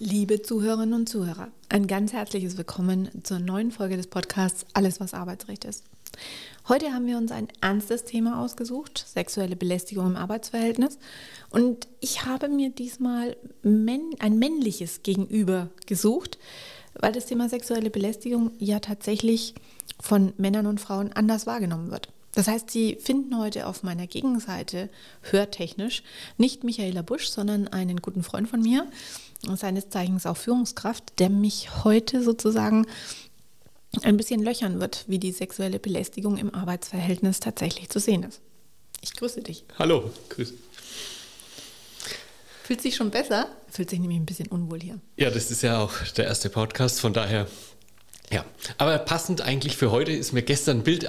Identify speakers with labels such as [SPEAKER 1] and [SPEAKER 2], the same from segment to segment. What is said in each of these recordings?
[SPEAKER 1] Liebe Zuhörerinnen und Zuhörer, ein ganz herzliches Willkommen zur neuen Folge des Podcasts Alles, was Arbeitsrecht ist. Heute haben wir uns ein ernstes Thema ausgesucht, sexuelle Belästigung im Arbeitsverhältnis. Und ich habe mir diesmal ein männliches Gegenüber gesucht, weil das Thema sexuelle Belästigung ja tatsächlich von Männern und Frauen anders wahrgenommen wird. Das heißt, Sie finden heute auf meiner Gegenseite hörtechnisch nicht Michaela Busch, sondern einen guten Freund von mir, seines Zeichens auch Führungskraft, der mich heute sozusagen ein bisschen löchern wird, wie die sexuelle Belästigung im Arbeitsverhältnis tatsächlich zu sehen ist. Ich grüße dich.
[SPEAKER 2] Hallo, grüße.
[SPEAKER 1] Fühlt sich schon besser? Fühlt sich nämlich ein bisschen unwohl hier.
[SPEAKER 2] Ja, das ist ja auch der erste Podcast, von daher. Ja, aber passend eigentlich für heute ist mir gestern ein Bild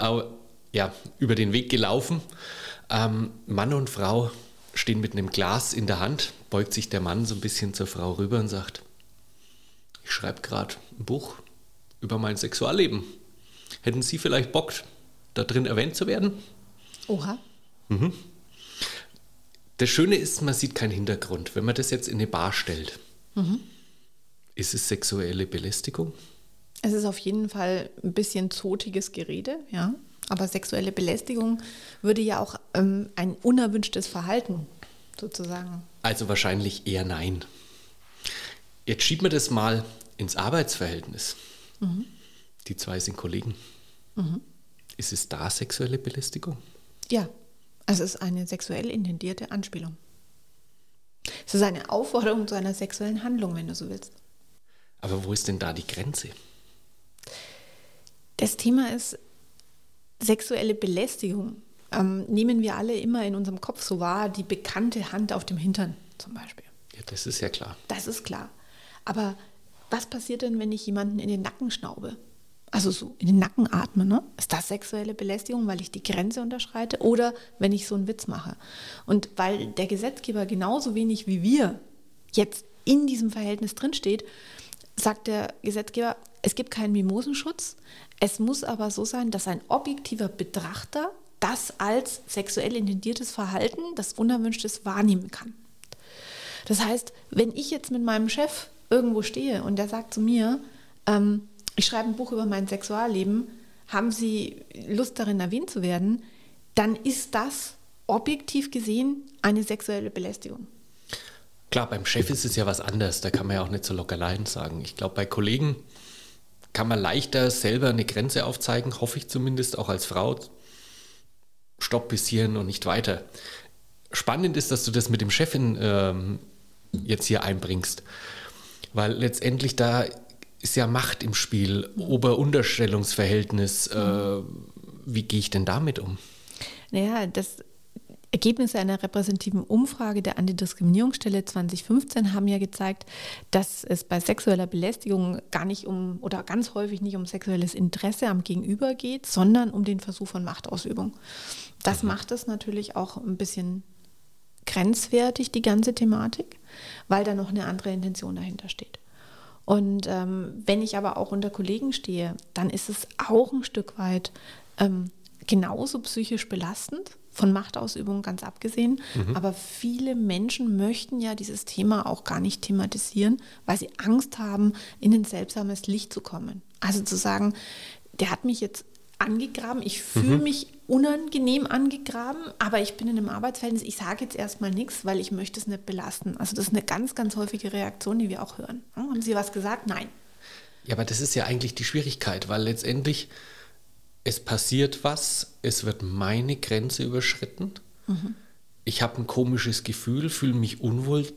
[SPEAKER 2] ja, über den Weg gelaufen. Ähm, Mann und Frau stehen mit einem Glas in der Hand, beugt sich der Mann so ein bisschen zur Frau rüber und sagt, ich schreibe gerade ein Buch über mein Sexualleben. Hätten Sie vielleicht Bock, da drin erwähnt zu werden?
[SPEAKER 1] Oha.
[SPEAKER 2] Mhm. Das Schöne ist, man sieht keinen Hintergrund. Wenn man das jetzt in eine Bar stellt, mhm. ist es sexuelle Belästigung?
[SPEAKER 1] Es ist auf jeden Fall ein bisschen zotiges Gerede, ja. Aber sexuelle Belästigung würde ja auch ähm, ein unerwünschtes Verhalten sozusagen.
[SPEAKER 2] Also wahrscheinlich eher nein. Jetzt schiebt man das mal ins Arbeitsverhältnis. Mhm. Die zwei sind Kollegen. Mhm. Ist es da sexuelle Belästigung?
[SPEAKER 1] Ja, es ist eine sexuell intendierte Anspielung. Es ist eine Aufforderung zu einer sexuellen Handlung, wenn du so willst.
[SPEAKER 2] Aber wo ist denn da die Grenze?
[SPEAKER 1] Das Thema ist sexuelle Belästigung. Ähm, nehmen wir alle immer in unserem Kopf so wahr, die bekannte Hand auf dem Hintern zum Beispiel.
[SPEAKER 2] Ja, das ist ja klar.
[SPEAKER 1] Das ist klar. Aber was passiert denn, wenn ich jemanden in den Nacken schnaube? Also so in den Nacken atme, ne? Ist das sexuelle Belästigung, weil ich die Grenze unterschreite? Oder wenn ich so einen Witz mache? Und weil der Gesetzgeber genauso wenig wie wir jetzt in diesem Verhältnis drinsteht, sagt der Gesetzgeber, es gibt keinen Mimosenschutz. Es muss aber so sein, dass ein objektiver Betrachter das als sexuell intendiertes Verhalten, das Unerwünschtes wahrnehmen kann. Das heißt, wenn ich jetzt mit meinem Chef irgendwo stehe und der sagt zu mir, ähm, ich schreibe ein Buch über mein Sexualleben, haben Sie Lust darin erwähnt zu werden, dann ist das objektiv gesehen eine sexuelle Belästigung.
[SPEAKER 2] Klar, beim Chef ist es ja was anderes, da kann man ja auch nicht so locker leiden sagen. Ich glaube, bei Kollegen kann man leichter selber eine Grenze aufzeigen, hoffe ich zumindest, auch als Frau. Stopp bis hierhin und nicht weiter. Spannend ist, dass du das mit dem Chefin ähm, jetzt hier einbringst. Weil letztendlich da ist ja Macht im Spiel, Ober-Unterstellungsverhältnis. Äh, wie gehe ich denn damit um?
[SPEAKER 1] Naja, das Ergebnisse einer repräsentativen Umfrage der Antidiskriminierungsstelle 2015 haben ja gezeigt, dass es bei sexueller Belästigung gar nicht um oder ganz häufig nicht um sexuelles Interesse am Gegenüber geht, sondern um den Versuch von Machtausübung. Das mhm. macht es natürlich auch ein bisschen grenzwertig, die ganze Thematik, weil da noch eine andere Intention dahinter steht. Und ähm, wenn ich aber auch unter Kollegen stehe, dann ist es auch ein Stück weit ähm, genauso psychisch belastend, von Machtausübung ganz abgesehen. Mhm. Aber viele Menschen möchten ja dieses Thema auch gar nicht thematisieren, weil sie Angst haben, in ein seltsames Licht zu kommen. Also zu sagen, der hat mich jetzt angegraben, ich fühle mhm. mich unangenehm angegraben, aber ich bin in einem Arbeitsverhältnis, ich sage jetzt erstmal nichts, weil ich möchte es nicht belasten. Also das ist eine ganz, ganz häufige Reaktion, die wir auch hören. Hm, haben Sie was gesagt? Nein.
[SPEAKER 2] Ja, aber das ist ja eigentlich die Schwierigkeit, weil letztendlich es passiert was, es wird meine Grenze überschritten. Mhm. Ich habe ein komisches Gefühl, fühle mich unwohl,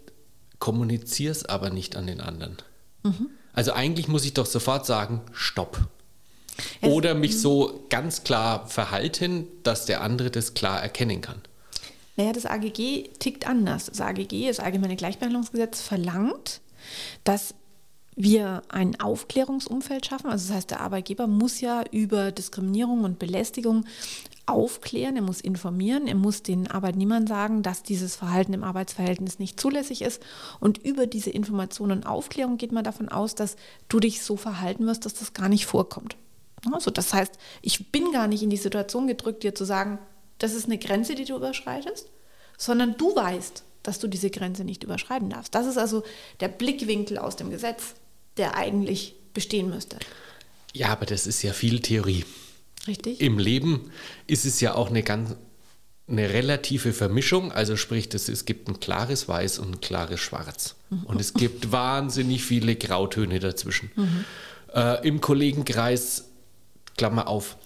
[SPEAKER 2] kommuniziere es aber nicht an den anderen. Mhm. Also eigentlich muss ich doch sofort sagen, stopp. Oder mich so ganz klar verhalten, dass der andere das klar erkennen kann.
[SPEAKER 1] Naja, das AGG tickt anders. Das AGG, das Allgemeine Gleichbehandlungsgesetz, verlangt, dass wir ein Aufklärungsumfeld schaffen. Also das heißt, der Arbeitgeber muss ja über Diskriminierung und Belästigung aufklären, er muss informieren, er muss den Arbeitnehmern sagen, dass dieses Verhalten im Arbeitsverhältnis nicht zulässig ist. Und über diese Information und Aufklärung geht man davon aus, dass du dich so verhalten wirst, dass das gar nicht vorkommt. Also das heißt, ich bin gar nicht in die Situation gedrückt, dir zu sagen, das ist eine Grenze, die du überschreitest, sondern du weißt, dass du diese Grenze nicht überschreiten darfst. Das ist also der Blickwinkel aus dem Gesetz, der eigentlich bestehen müsste.
[SPEAKER 2] Ja, aber das ist ja viel Theorie.
[SPEAKER 1] Richtig.
[SPEAKER 2] Im Leben ist es ja auch eine ganz eine relative Vermischung, also sprich, das, es gibt ein klares Weiß und ein klares Schwarz. Mhm. Und es gibt wahnsinnig viele Grautöne dazwischen. Mhm. Äh, Im Kollegenkreis, Klammer auf,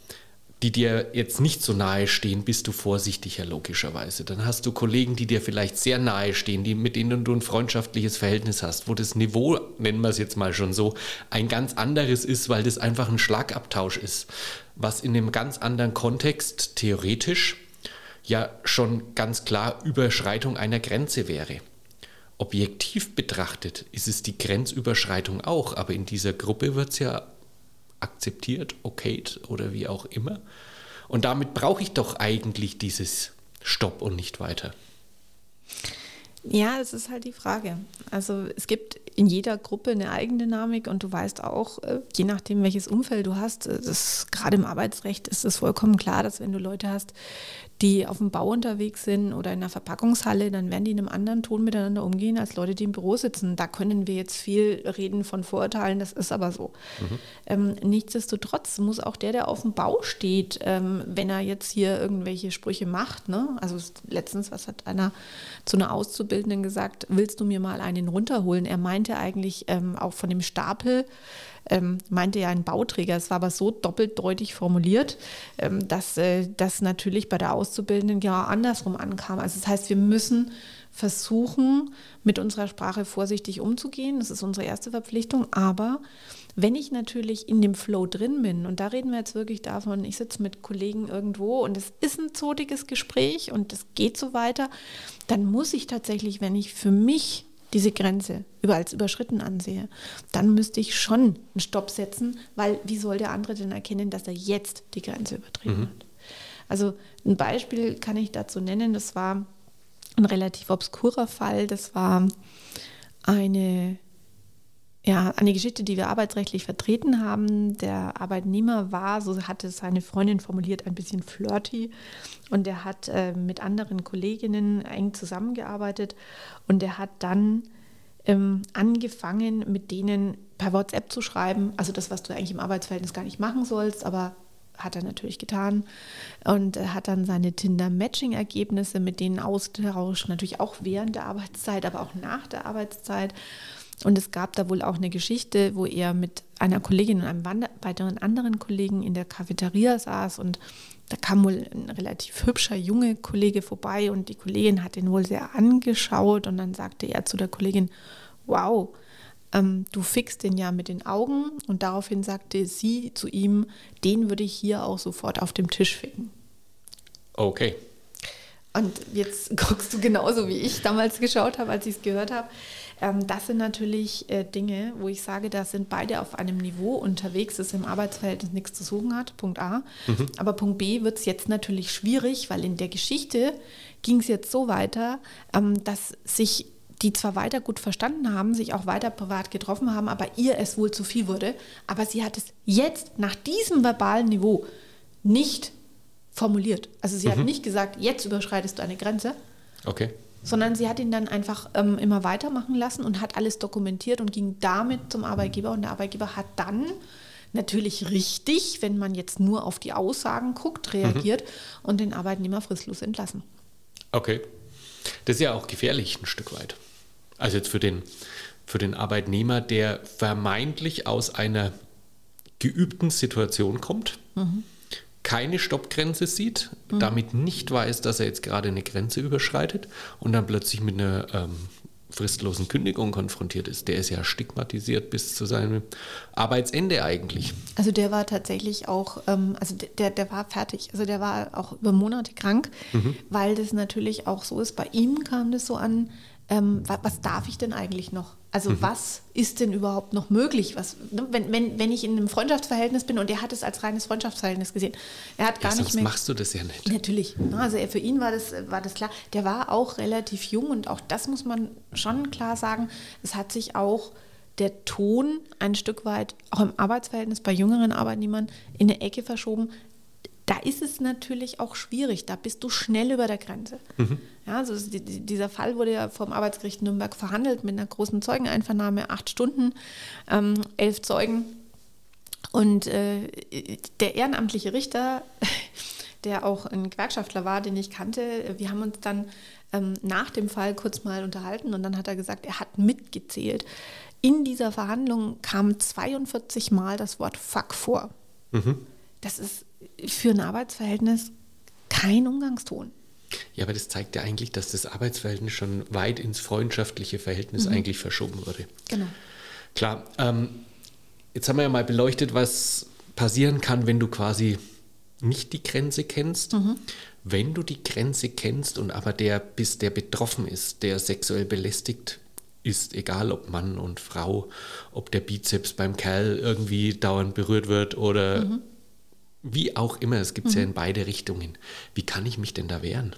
[SPEAKER 2] die dir jetzt nicht so nahe stehen, bist du vorsichtiger logischerweise. Dann hast du Kollegen, die dir vielleicht sehr nahe stehen, die, mit denen du ein freundschaftliches Verhältnis hast, wo das Niveau, nennen wir es jetzt mal schon so, ein ganz anderes ist, weil das einfach ein Schlagabtausch ist, was in einem ganz anderen Kontext theoretisch ja schon ganz klar Überschreitung einer Grenze wäre. Objektiv betrachtet ist es die Grenzüberschreitung auch, aber in dieser Gruppe wird es ja akzeptiert, okayt oder wie auch immer. Und damit brauche ich doch eigentlich dieses Stopp und nicht weiter.
[SPEAKER 1] Ja, das ist halt die Frage. Also es gibt in jeder Gruppe eine Eigendynamik und du weißt auch, äh, je nachdem, welches Umfeld du hast, äh, das, gerade im Arbeitsrecht ist es vollkommen klar, dass wenn du Leute hast, die auf dem Bau unterwegs sind oder in einer Verpackungshalle, dann werden die in einem anderen Ton miteinander umgehen als Leute, die im Büro sitzen. Da können wir jetzt viel reden von Vorurteilen, das ist aber so. Mhm. Ähm, nichtsdestotrotz muss auch der, der auf dem Bau steht, ähm, wenn er jetzt hier irgendwelche Sprüche macht, ne? also letztens, was hat einer zu einer Auszubildenden gesagt, willst du mir mal einen runterholen? Er meinte eigentlich ähm, auch von dem Stapel, ähm, meinte ja ein Bauträger. Es war aber so doppeldeutig formuliert, ähm, dass äh, das natürlich bei der Auszubildenden genau andersrum ankam. Also das heißt, wir müssen versuchen, mit unserer Sprache vorsichtig umzugehen. Das ist unsere erste Verpflichtung. Aber wenn ich natürlich in dem Flow drin bin, und da reden wir jetzt wirklich davon, ich sitze mit Kollegen irgendwo und es ist ein zotiges Gespräch und es geht so weiter, dann muss ich tatsächlich, wenn ich für mich diese Grenze als überschritten ansehe, dann müsste ich schon einen Stopp setzen, weil wie soll der andere denn erkennen, dass er jetzt die Grenze übertreten mhm. hat? Also ein Beispiel kann ich dazu nennen, das war ein relativ obskurer Fall, das war eine ja, eine Geschichte, die wir arbeitsrechtlich vertreten haben. Der Arbeitnehmer war, so hatte seine Freundin formuliert, ein bisschen flirty und er hat äh, mit anderen Kolleginnen eng zusammengearbeitet und er hat dann ähm, angefangen, mit denen per WhatsApp zu schreiben. Also das, was du eigentlich im Arbeitsverhältnis gar nicht machen sollst, aber hat er natürlich getan. Und hat dann seine Tinder-Matching-Ergebnisse mit denen austauscht, natürlich auch während der Arbeitszeit, aber auch nach der Arbeitszeit. Und es gab da wohl auch eine Geschichte, wo er mit einer Kollegin und einem weiteren anderen Kollegen in der Cafeteria saß. Und da kam wohl ein relativ hübscher junge Kollege vorbei und die Kollegin hat ihn wohl sehr angeschaut. Und dann sagte er zu der Kollegin, wow, ähm, du fixst den ja mit den Augen und daraufhin sagte sie zu ihm, den würde ich hier auch sofort auf dem Tisch ficken.
[SPEAKER 2] Okay.
[SPEAKER 1] Und jetzt guckst du genauso, wie ich damals geschaut habe, als ich es gehört habe. Ähm, das sind natürlich äh, Dinge, wo ich sage, da sind beide auf einem Niveau unterwegs, das im Arbeitsverhältnis nichts zu suchen hat, Punkt A. Mhm. Aber Punkt B wird es jetzt natürlich schwierig, weil in der Geschichte ging es jetzt so weiter, ähm, dass sich die zwar weiter gut verstanden haben, sich auch weiter privat getroffen haben, aber ihr es wohl zu viel wurde. Aber sie hat es jetzt nach diesem verbalen Niveau nicht formuliert. Also sie mhm. hat nicht gesagt, jetzt überschreitest du eine Grenze.
[SPEAKER 2] Okay
[SPEAKER 1] sondern sie hat ihn dann einfach ähm, immer weitermachen lassen und hat alles dokumentiert und ging damit zum Arbeitgeber und der Arbeitgeber hat dann natürlich richtig, wenn man jetzt nur auf die Aussagen guckt, reagiert mhm. und den Arbeitnehmer fristlos entlassen.
[SPEAKER 2] Okay. Das ist ja auch gefährlich ein Stück weit. Also jetzt für den, für den Arbeitnehmer, der vermeintlich aus einer geübten Situation kommt. Mhm keine Stoppgrenze sieht, mhm. damit nicht weiß, dass er jetzt gerade eine Grenze überschreitet und dann plötzlich mit einer ähm, fristlosen Kündigung konfrontiert ist. Der ist ja stigmatisiert bis zu seinem Arbeitsende eigentlich.
[SPEAKER 1] Also der war tatsächlich auch, ähm, also der, der war fertig. Also der war auch über Monate krank, mhm. weil das natürlich auch so ist. Bei ihm kam das so an, ähm, was, was, darf ich denn eigentlich noch? Also mhm. was ist denn überhaupt noch möglich? Was, ne, wenn, wenn, wenn ich in einem Freundschaftsverhältnis bin und er hat es als reines Freundschaftsverhältnis gesehen. Er hat gar ja, nicht mehr.
[SPEAKER 2] machst du das ja nicht.
[SPEAKER 1] Natürlich. Ne, also er, für ihn war das, war das klar. Der war auch relativ jung und auch das muss man schon klar sagen. Es hat sich auch der Ton ein Stück weit, auch im Arbeitsverhältnis bei jüngeren Arbeitnehmern, in eine Ecke verschoben da ist es natürlich auch schwierig. Da bist du schnell über der Grenze. Mhm. Ja, also dieser Fall wurde ja vom Arbeitsgericht Nürnberg verhandelt mit einer großen Zeugeneinvernahme, acht Stunden, ähm, elf Zeugen. Und äh, der ehrenamtliche Richter, der auch ein Gewerkschaftler war, den ich kannte, wir haben uns dann ähm, nach dem Fall kurz mal unterhalten und dann hat er gesagt, er hat mitgezählt. In dieser Verhandlung kam 42 Mal das Wort Fuck vor. Mhm. Das ist für ein Arbeitsverhältnis kein Umgangston.
[SPEAKER 2] Ja, aber das zeigt ja eigentlich, dass das Arbeitsverhältnis schon weit ins freundschaftliche Verhältnis mhm. eigentlich verschoben wurde.
[SPEAKER 1] Genau.
[SPEAKER 2] Klar, ähm, jetzt haben wir ja mal beleuchtet, was passieren kann, wenn du quasi nicht die Grenze kennst. Mhm. Wenn du die Grenze kennst und aber der bist, der betroffen ist, der sexuell belästigt ist, egal ob Mann und Frau, ob der Bizeps beim Kerl irgendwie dauernd berührt wird oder mhm. Wie auch immer, es gibt es mhm. ja in beide Richtungen. Wie kann ich mich denn da wehren?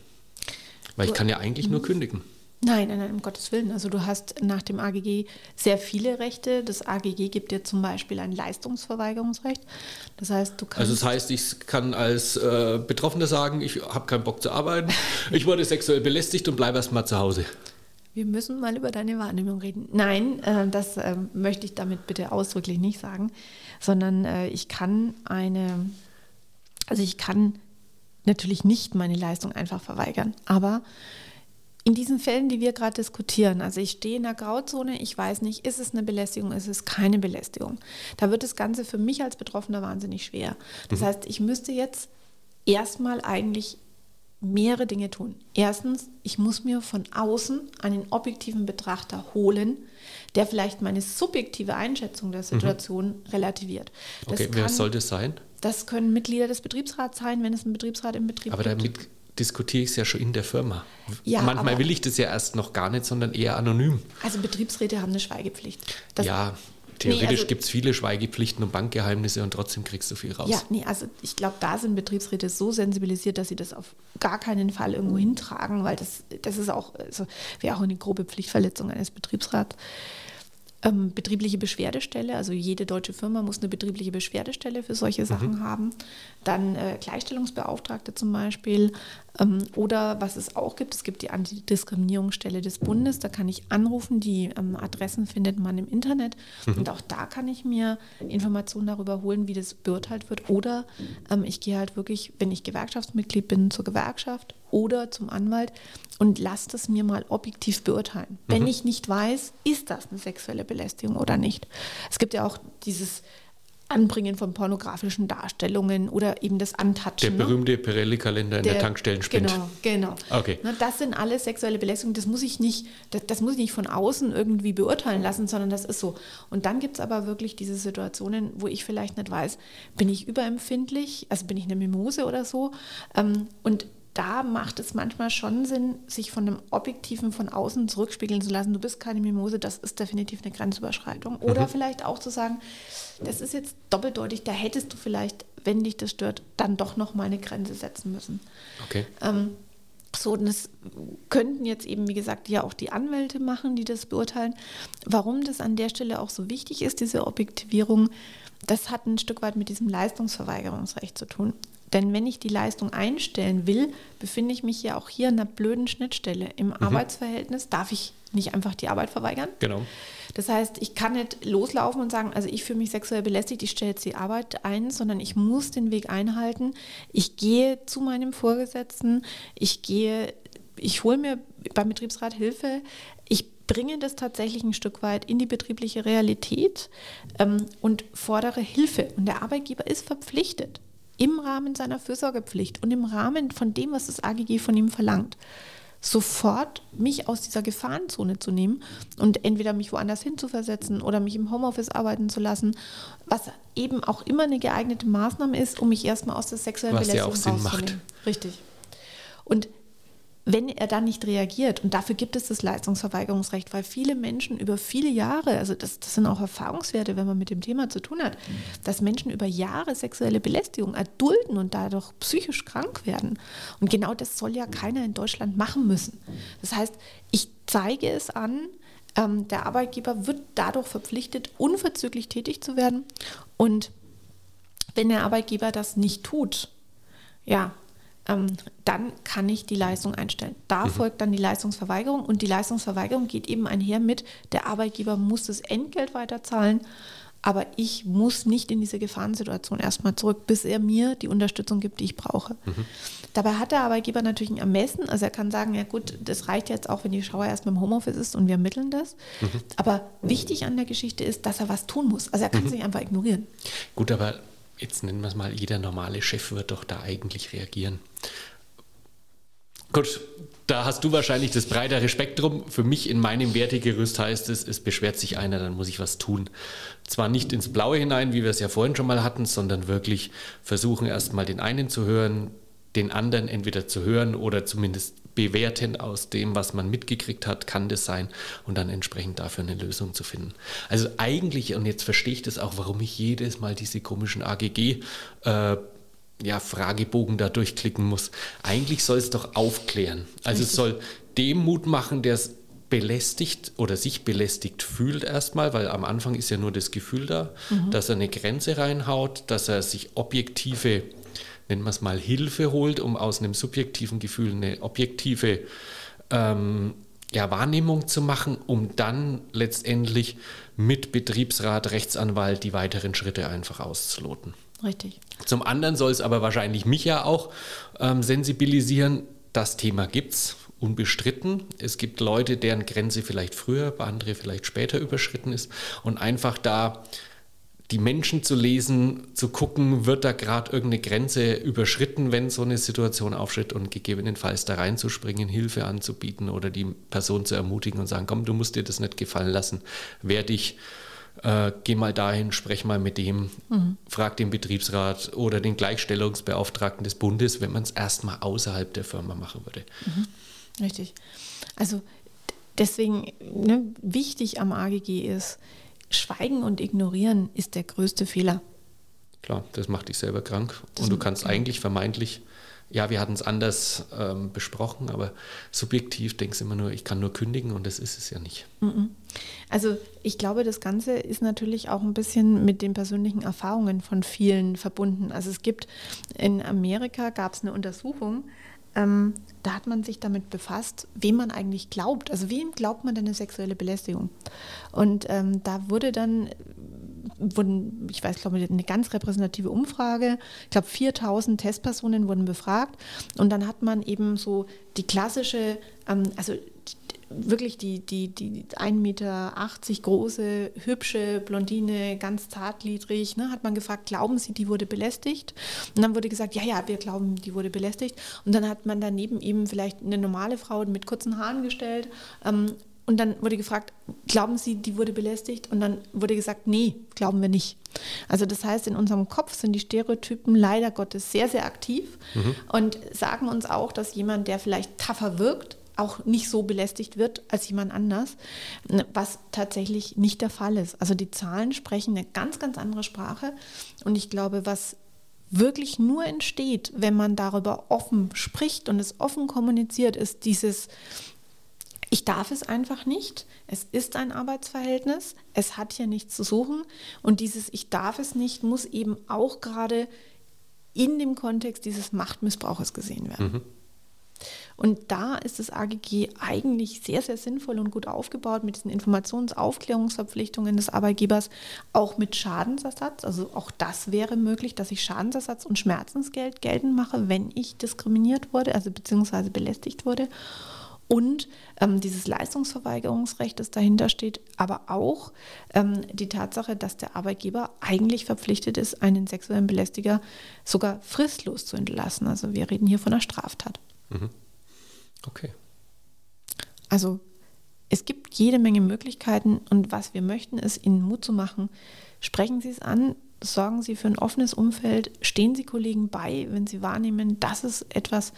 [SPEAKER 2] Weil ich kann ja eigentlich nur mhm. kündigen.
[SPEAKER 1] Nein, nein, nein, um Gottes Willen. Also du hast nach dem AGG sehr viele Rechte. Das AGG gibt dir zum Beispiel ein Leistungsverweigerungsrecht. Das heißt, du kannst...
[SPEAKER 2] Also das heißt, ich kann als äh, Betroffener sagen, ich habe keinen Bock zu arbeiten, ich wurde sexuell belästigt und bleibe erstmal zu Hause.
[SPEAKER 1] Wir müssen mal über deine Wahrnehmung reden. Nein, äh, das äh, möchte ich damit bitte ausdrücklich nicht sagen, sondern äh, ich kann eine, also ich kann natürlich nicht meine Leistung einfach verweigern, aber in diesen Fällen, die wir gerade diskutieren, also ich stehe in der Grauzone, ich weiß nicht, ist es eine Belästigung, ist es keine Belästigung. Da wird das Ganze für mich als Betroffener wahnsinnig schwer. Das mhm. heißt, ich müsste jetzt erstmal eigentlich mehrere Dinge tun. Erstens, ich muss mir von außen einen objektiven Betrachter holen, der vielleicht meine subjektive Einschätzung der Situation mhm. relativiert.
[SPEAKER 2] Das okay, kann, wer soll das sein?
[SPEAKER 1] Das können Mitglieder des Betriebsrats sein, wenn es einen Betriebsrat im Betrieb
[SPEAKER 2] Aber gibt. Aber damit diskutiere ich es ja schon in der Firma. Ja, Manchmal will ich das ja erst noch gar nicht, sondern eher anonym.
[SPEAKER 1] Also Betriebsräte haben eine Schweigepflicht.
[SPEAKER 2] Das ja, Theoretisch nee, also, gibt es viele Schweigepflichten und Bankgeheimnisse und trotzdem kriegst du viel raus.
[SPEAKER 1] Ja, nee, also ich glaube, da sind Betriebsräte so sensibilisiert, dass sie das auf gar keinen Fall irgendwo hintragen, weil das, das ist auch, also wäre auch eine grobe Pflichtverletzung eines Betriebsrats. Ähm, betriebliche Beschwerdestelle, also jede deutsche Firma muss eine betriebliche Beschwerdestelle für solche mhm. Sachen mhm. haben. Dann äh, Gleichstellungsbeauftragte zum Beispiel. Ähm, oder was es auch gibt, es gibt die Antidiskriminierungsstelle des Bundes, da kann ich anrufen, die ähm, Adressen findet man im Internet. Mhm. Und auch da kann ich mir Informationen darüber holen, wie das beurteilt wird. Oder ähm, ich gehe halt wirklich, wenn ich Gewerkschaftsmitglied bin, zur Gewerkschaft oder zum Anwalt und lasse das mir mal objektiv beurteilen. Mhm. Wenn ich nicht weiß, ist das eine sexuelle Belästigung oder nicht. Es gibt ja auch dieses Anbringen von pornografischen Darstellungen oder eben das Antatschen.
[SPEAKER 2] Der ne? berühmte ne? Pirelli-Kalender in der, der Tankstellenspende.
[SPEAKER 1] Genau, genau. Okay. Das sind alles sexuelle Belästigungen. Das muss ich nicht, das, das, muss ich nicht von außen irgendwie beurteilen lassen, sondern das ist so. Und dann gibt es aber wirklich diese Situationen, wo ich vielleicht nicht weiß, bin ich überempfindlich, also bin ich eine Mimose oder so. Ähm, und da macht es manchmal schon Sinn, sich von einem Objektiven von außen zurückspiegeln zu lassen. Du bist keine Mimose, das ist definitiv eine Grenzüberschreitung. Oder mhm. vielleicht auch zu sagen, das ist jetzt doppeldeutig, da hättest du vielleicht, wenn dich das stört, dann doch noch mal eine Grenze setzen müssen.
[SPEAKER 2] Okay.
[SPEAKER 1] Ähm, so, das könnten jetzt eben, wie gesagt, ja auch die Anwälte machen, die das beurteilen. Warum das an der Stelle auch so wichtig ist, diese Objektivierung, das hat ein Stück weit mit diesem Leistungsverweigerungsrecht zu tun. Denn wenn ich die Leistung einstellen will, befinde ich mich ja auch hier an einer blöden Schnittstelle. Im mhm. Arbeitsverhältnis darf ich nicht einfach die Arbeit verweigern.
[SPEAKER 2] Genau.
[SPEAKER 1] Das heißt, ich kann nicht loslaufen und sagen, also ich fühle mich sexuell belästigt, ich stelle jetzt die Arbeit ein, sondern ich muss den Weg einhalten. Ich gehe zu meinem Vorgesetzten, ich gehe, ich hole mir beim Betriebsrat Hilfe, ich bringe das tatsächlich ein Stück weit in die betriebliche Realität ähm, und fordere Hilfe. Und der Arbeitgeber ist verpflichtet, im Rahmen seiner Fürsorgepflicht und im Rahmen von dem, was das AGG von ihm verlangt, sofort mich aus dieser Gefahrenzone zu nehmen und entweder mich woanders hinzuversetzen oder mich im Homeoffice arbeiten zu lassen, was eben auch immer eine geeignete Maßnahme ist, um mich erstmal aus der sexuellen was Belästigung ja auch Sinn macht. Richtig. Und wenn er dann nicht reagiert, und dafür gibt es das Leistungsverweigerungsrecht, weil viele Menschen über viele Jahre, also das, das sind auch Erfahrungswerte, wenn man mit dem Thema zu tun hat, dass Menschen über Jahre sexuelle Belästigung erdulden und dadurch psychisch krank werden. Und genau das soll ja keiner in Deutschland machen müssen. Das heißt, ich zeige es an, ähm, der Arbeitgeber wird dadurch verpflichtet, unverzüglich tätig zu werden. Und wenn der Arbeitgeber das nicht tut, ja, dann kann ich die Leistung einstellen. Da mhm. folgt dann die Leistungsverweigerung und die Leistungsverweigerung geht eben einher mit, der Arbeitgeber muss das Entgelt weiterzahlen, aber ich muss nicht in diese Gefahrensituation erstmal zurück, bis er mir die Unterstützung gibt, die ich brauche. Mhm. Dabei hat der Arbeitgeber natürlich ein Ermessen, also er kann sagen, ja gut, das reicht jetzt auch, wenn die Schauer erst im Homeoffice ist und wir ermitteln das. Mhm. Aber wichtig an der Geschichte ist, dass er was tun muss. Also er kann es mhm. nicht einfach ignorieren.
[SPEAKER 2] Gut, aber jetzt nennen wir es mal, jeder normale Chef wird doch da eigentlich reagieren. Gut, da hast du wahrscheinlich das breitere Spektrum. Für mich in meinem Wertegerüst heißt es, es beschwert sich einer, dann muss ich was tun. Zwar nicht ins Blaue hinein, wie wir es ja vorhin schon mal hatten, sondern wirklich versuchen, erstmal den einen zu hören, den anderen entweder zu hören oder zumindest bewerten aus dem, was man mitgekriegt hat, kann das sein und dann entsprechend dafür eine Lösung zu finden. Also eigentlich, und jetzt verstehe ich das auch, warum ich jedes Mal diese komischen AGG äh, ja, Fragebogen da durchklicken muss. Eigentlich soll es doch aufklären. Also Richtig. es soll dem Mut machen, der es belästigt oder sich belästigt fühlt erstmal, weil am Anfang ist ja nur das Gefühl da, mhm. dass er eine Grenze reinhaut, dass er sich objektive nennen wir es mal, Hilfe holt, um aus einem subjektiven Gefühl eine objektive ähm, ja, Wahrnehmung zu machen, um dann letztendlich mit Betriebsrat, Rechtsanwalt die weiteren Schritte einfach auszuloten.
[SPEAKER 1] Richtig.
[SPEAKER 2] Zum anderen soll es aber wahrscheinlich mich ja auch ähm, sensibilisieren, das Thema gibt es, unbestritten. Es gibt Leute, deren Grenze vielleicht früher, bei anderen vielleicht später überschritten ist und einfach da die Menschen zu lesen, zu gucken, wird da gerade irgendeine Grenze überschritten, wenn so eine Situation auftritt und gegebenenfalls da reinzuspringen, Hilfe anzubieten oder die Person zu ermutigen und sagen, komm, du musst dir das nicht gefallen lassen, wer dich, äh, geh mal dahin, sprech mal mit dem, mhm. frag den Betriebsrat oder den Gleichstellungsbeauftragten des Bundes, wenn man es erstmal außerhalb der Firma machen würde.
[SPEAKER 1] Mhm. Richtig. Also deswegen ne, wichtig am AGG ist, Schweigen und Ignorieren ist der größte Fehler.
[SPEAKER 2] Klar, das macht dich selber krank. Das und du kannst eigentlich vermeintlich, ja, wir hatten es anders ähm, besprochen, aber subjektiv denkst du immer nur, ich kann nur kündigen und das ist es ja nicht.
[SPEAKER 1] Also ich glaube, das Ganze ist natürlich auch ein bisschen mit den persönlichen Erfahrungen von vielen verbunden. Also es gibt in Amerika gab es eine Untersuchung, ähm, da hat man sich damit befasst, wem man eigentlich glaubt. Also wem glaubt man denn eine sexuelle Belästigung? Und ähm, da wurde dann, wurden, ich weiß, glaube ich, eine ganz repräsentative Umfrage. Ich glaube, 4000 Testpersonen wurden befragt. Und dann hat man eben so die klassische, ähm, also wirklich die, die, die 1,80 Meter große, hübsche Blondine, ganz zartgliedrig, ne, hat man gefragt, glauben Sie, die wurde belästigt? Und dann wurde gesagt, ja, ja, wir glauben, die wurde belästigt. Und dann hat man daneben eben vielleicht eine normale Frau mit kurzen Haaren gestellt. Ähm, und dann wurde gefragt, glauben Sie, die wurde belästigt? Und dann wurde gesagt, nee, glauben wir nicht. Also das heißt, in unserem Kopf sind die Stereotypen leider Gottes sehr, sehr aktiv mhm. und sagen uns auch, dass jemand, der vielleicht tougher wirkt, auch nicht so belästigt wird als jemand anders, was tatsächlich nicht der Fall ist. Also die Zahlen sprechen eine ganz, ganz andere Sprache. Und ich glaube, was wirklich nur entsteht, wenn man darüber offen spricht und es offen kommuniziert, ist dieses, ich darf es einfach nicht. Es ist ein Arbeitsverhältnis. Es hat hier nichts zu suchen. Und dieses Ich darf es nicht muss eben auch gerade in dem Kontext dieses Machtmissbrauches gesehen werden. Mhm. Und da ist das AGG eigentlich sehr, sehr sinnvoll und gut aufgebaut mit diesen Informationsaufklärungsverpflichtungen des Arbeitgebers, auch mit Schadensersatz. Also auch das wäre möglich, dass ich Schadensersatz und Schmerzensgeld geltend mache, wenn ich diskriminiert wurde, also beziehungsweise belästigt wurde. Und ähm, dieses Leistungsverweigerungsrecht, das dahinter steht, aber auch ähm, die Tatsache, dass der Arbeitgeber eigentlich verpflichtet ist, einen sexuellen Belästiger sogar fristlos zu entlassen. Also wir reden hier von einer Straftat. Mhm.
[SPEAKER 2] Okay.
[SPEAKER 1] Also es gibt jede Menge Möglichkeiten und was wir möchten, ist Ihnen Mut zu machen. Sprechen Sie es an, sorgen Sie für ein offenes Umfeld, stehen Sie Kollegen bei, wenn Sie wahrnehmen, dass es etwas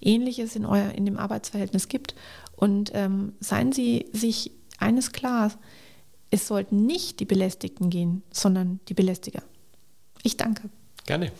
[SPEAKER 1] Ähnliches in, euer, in dem Arbeitsverhältnis gibt. Und ähm, seien Sie sich eines klar, es sollten nicht die Belästigten gehen, sondern die Belästiger. Ich danke.
[SPEAKER 2] Gerne.